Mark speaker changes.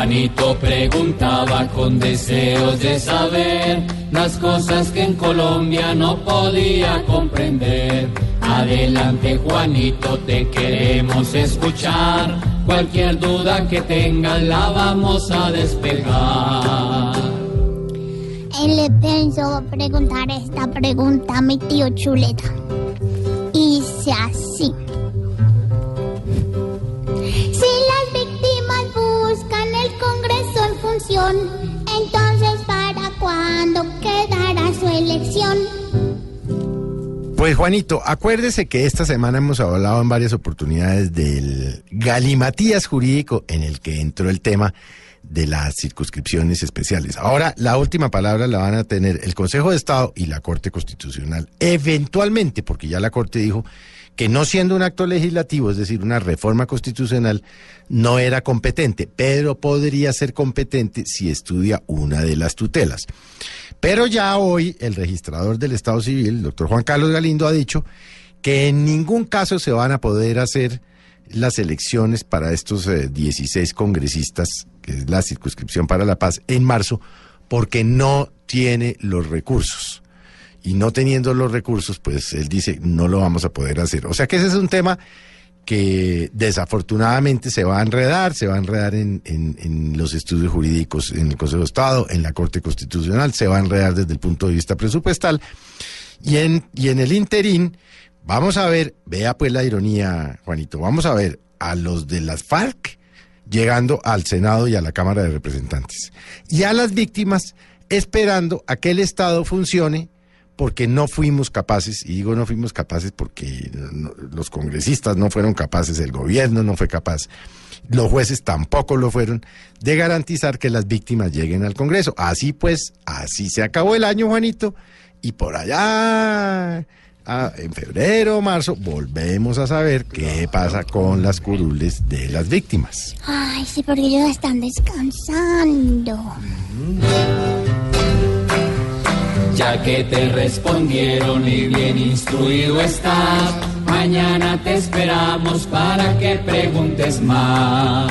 Speaker 1: Juanito preguntaba con deseos de saber las cosas que en Colombia no podía comprender. Adelante Juanito, te queremos escuchar. Cualquier duda que tengas la vamos a despejar.
Speaker 2: Él le pensó preguntar esta pregunta a mi tío Chuleta. Y dice así. Entonces ¿para cuándo quedará su elección?
Speaker 3: Pues Juanito, acuérdese que esta semana hemos hablado en varias oportunidades del galimatías jurídico en el que entró el tema de las circunscripciones especiales. Ahora la última palabra la van a tener el Consejo de Estado y la Corte Constitucional, eventualmente, porque ya la Corte dijo que no siendo un acto legislativo, es decir, una reforma constitucional, no era competente, pero podría ser competente si estudia una de las tutelas. Pero ya hoy el registrador del Estado Civil, el doctor Juan Carlos Galindo, ha dicho que en ningún caso se van a poder hacer las elecciones para estos eh, 16 congresistas, que es la circunscripción para la paz, en marzo, porque no tiene los recursos. Y no teniendo los recursos, pues él dice, no lo vamos a poder hacer. O sea que ese es un tema que desafortunadamente se va a enredar, se va a enredar en, en, los estudios jurídicos en el Consejo de Estado, en la Corte Constitucional, se va a enredar desde el punto de vista presupuestal. Y en, y en el interín, vamos a ver, vea pues la ironía, Juanito, vamos a ver a los de las FARC llegando al Senado y a la Cámara de Representantes. Y a las víctimas esperando a que el Estado funcione porque no fuimos capaces, y digo no fuimos capaces porque los congresistas no fueron capaces, el gobierno no fue capaz, los jueces tampoco lo fueron, de garantizar que las víctimas lleguen al Congreso. Así pues, así se acabó el año, Juanito, y por allá, en febrero o marzo, volvemos a saber qué pasa con las curules de las víctimas.
Speaker 2: Ay, sí, porque ellos están descansando.
Speaker 1: Ya que te respondieron y bien instruido estás, mañana te esperamos para que preguntes más.